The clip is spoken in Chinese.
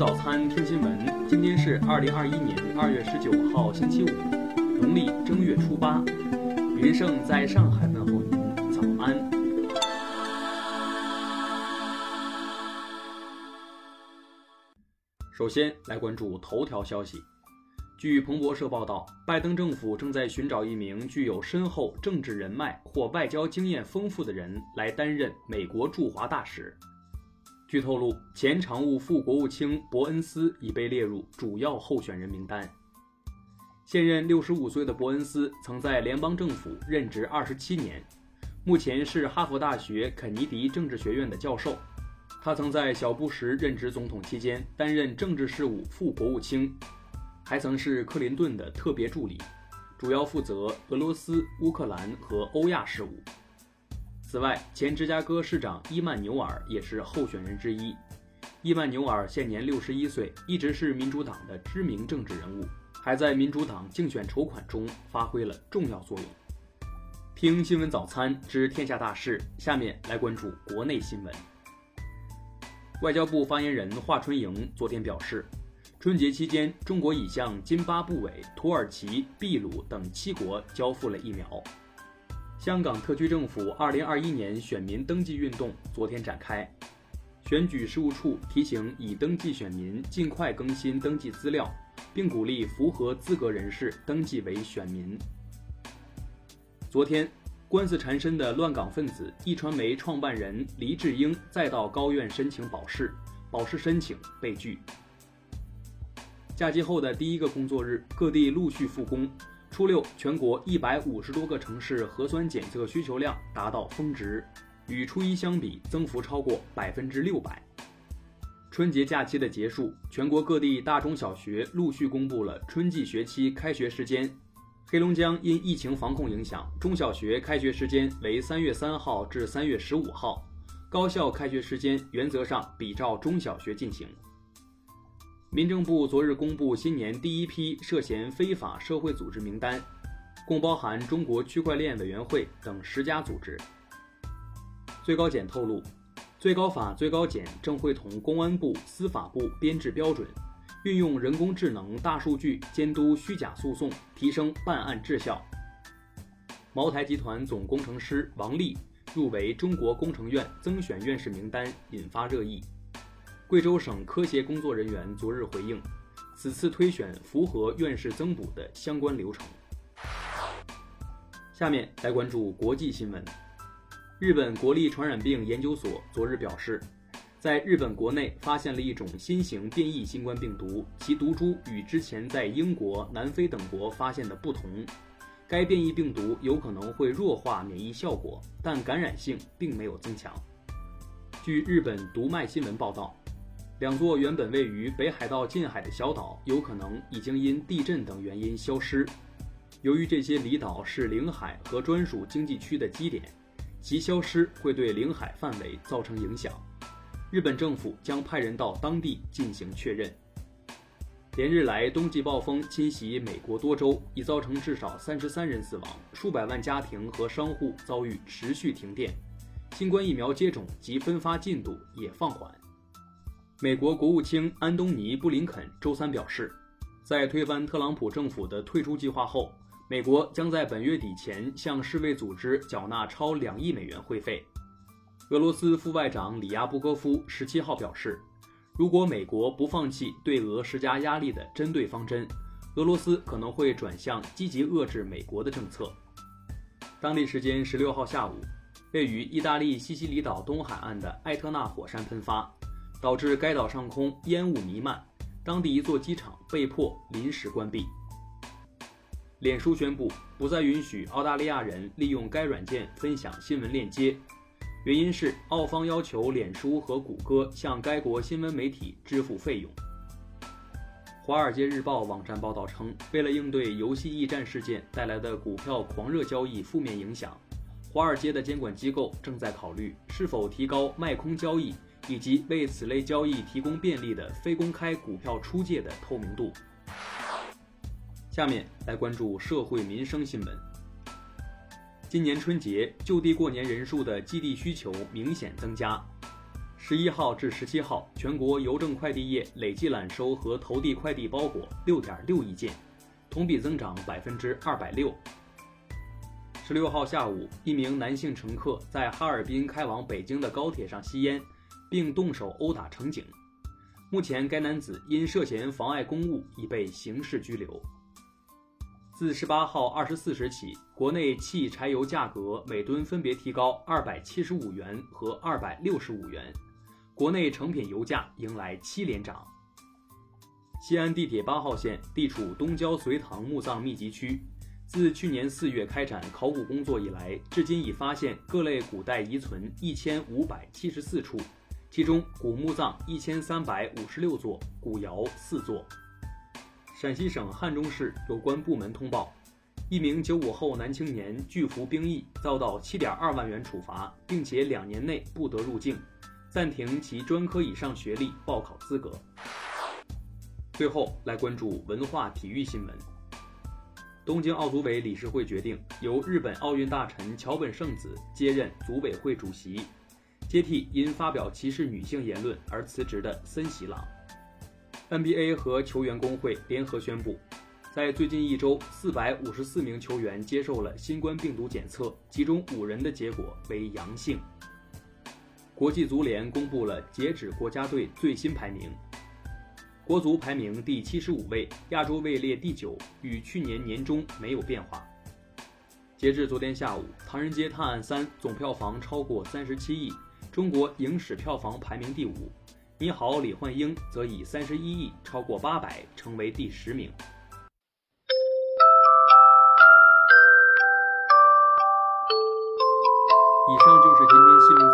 早餐听新闻，今天是二零二一年二月十九号，星期五，农历正月初八。云盛在上海问候您，早安。首先来关注头条消息。据彭博社报道，拜登政府正在寻找一名具有深厚政治人脉或外交经验丰富的人来担任美国驻华大使。据透露，前常务副国务卿伯恩斯已被列入主要候选人名单。现任六十五岁的伯恩斯曾在联邦政府任职二十七年，目前是哈佛大学肯尼迪政治学院的教授。他曾在小布什任职总统期间担任政治事务副国务卿，还曾是克林顿的特别助理，主要负责俄罗斯、乌克兰和欧亚事务。此外，前芝加哥市长伊曼纽尔也是候选人之一。伊曼纽尔现年六十一岁，一直是民主党的知名政治人物，还在民主党竞选筹款中发挥了重要作用。听新闻早餐知天下大事，下面来关注国内新闻。外交部发言人华春莹昨天表示，春节期间，中国已向津巴布韦、土耳其、秘鲁等七国交付了疫苗。香港特区政府2021年选民登记运动昨天展开，选举事务处提醒已登记选民尽快更新登记资料，并鼓励符合资格人士登记为选民。昨天，官司缠身的乱港分子一传媒创办人黎智英再到高院申请保释，保释申请被拒。假期后的第一个工作日，各地陆续复工。初六，全国一百五十多个城市核酸检测需求量达到峰值，与初一相比，增幅超过百分之六百。春节假期的结束，全国各地大中小学陆续公布了春季学期开学时间。黑龙江因疫情防控影响，中小学开学时间为三月三号至三月十五号，高校开学时间原则上比照中小学进行。民政部昨日公布新年第一批涉嫌非法社会组织名单，共包含中国区块链委员会等十家组织。最高检透露，最高法、最高检正会同公安部、司法部编制标准，运用人工智能、大数据监督虚假诉讼，提升办案质效。茅台集团总工程师王丽入围中国工程院增选院士名单，引发热议。贵州省科协工作人员昨日回应，此次推选符合院士增补的相关流程。下面来关注国际新闻。日本国立传染病研究所昨日表示，在日本国内发现了一种新型变异新冠病毒，其毒株与之前在英国、南非等国发现的不同。该变异病毒有可能会弱化免疫效果，但感染性并没有增强。据日本读卖新闻报道。两座原本位于北海道近海的小岛，有可能已经因地震等原因消失。由于这些离岛是领海和专属经济区的基点，其消失会对领海范围造成影响。日本政府将派人到当地进行确认。连日来，冬季暴风侵袭美国多州，已造成至少三十三人死亡，数百万家庭和商户遭遇持续停电。新冠疫苗接种及分发进度也放缓。美国国务卿安东尼·布林肯周三表示，在推翻特朗普政府的退出计划后，美国将在本月底前向世卫组织缴纳超两亿美元会费。俄罗斯副外长里亚布戈夫十七号表示，如果美国不放弃对俄施加压力的针对方针，俄罗斯可能会转向积极遏制美国的政策。当地时间十六号下午，位于意大利西西里岛东海岸的艾特纳火山喷发。导致该岛上空烟雾弥漫，当地一座机场被迫临时关闭。脸书宣布不再允许澳大利亚人利用该软件分享新闻链接，原因是澳方要求脸书和谷歌向该国新闻媒体支付费用。《华尔街日报》网站报道称，为了应对游戏驿站事件带来的股票狂热交易负面影响，华尔街的监管机构正在考虑是否提高卖空交易。以及为此类交易提供便利的非公开股票出借的透明度。下面来关注社会民生新闻。今年春节就地过年人数的基地需求明显增加。十一号至十七号，全国邮政快递业累计揽收和投递快递包裹六点六亿件，同比增长百分之二百六。十六号下午，一名男性乘客在哈尔滨开往北京的高铁上吸烟，并动手殴打乘警。目前，该男子因涉嫌妨碍公务已被刑事拘留。自十八号二十四时起，国内汽柴油价格每吨分别提高二百七十五元和二百六十五元，国内成品油价迎来七连涨。西安地铁八号线地处东郊隋唐墓葬密集区，自去年四月开展考古工作以来，至今已发现各类古代遗存一千五百七十四处，其中古墓葬一千三百五十六座，古窑四座。陕西省汉中市有关部门通报，一名九五后男青年拒服兵役，遭到七点二万元处罚，并且两年内不得入境，暂停其专科以上学历报考资格。最后来关注文化体育新闻。东京奥组委理事会决定，由日本奥运大臣桥本圣子接任组委会主席，接替因发表歧视女性言论而辞职的森喜朗。NBA 和球员工会联合宣布，在最近一周，四百五十四名球员接受了新冠病毒检测，其中五人的结果为阳性。国际足联公布了截止国家队最新排名，国足排名第七十五位，亚洲位列第九，与去年年中没有变化。截至昨天下午，《唐人街探案三》总票房超过三十七亿，中国影史票房排名第五。你好，李焕英则以三十一亿超过八百，成为第十名。以上就是今天新闻。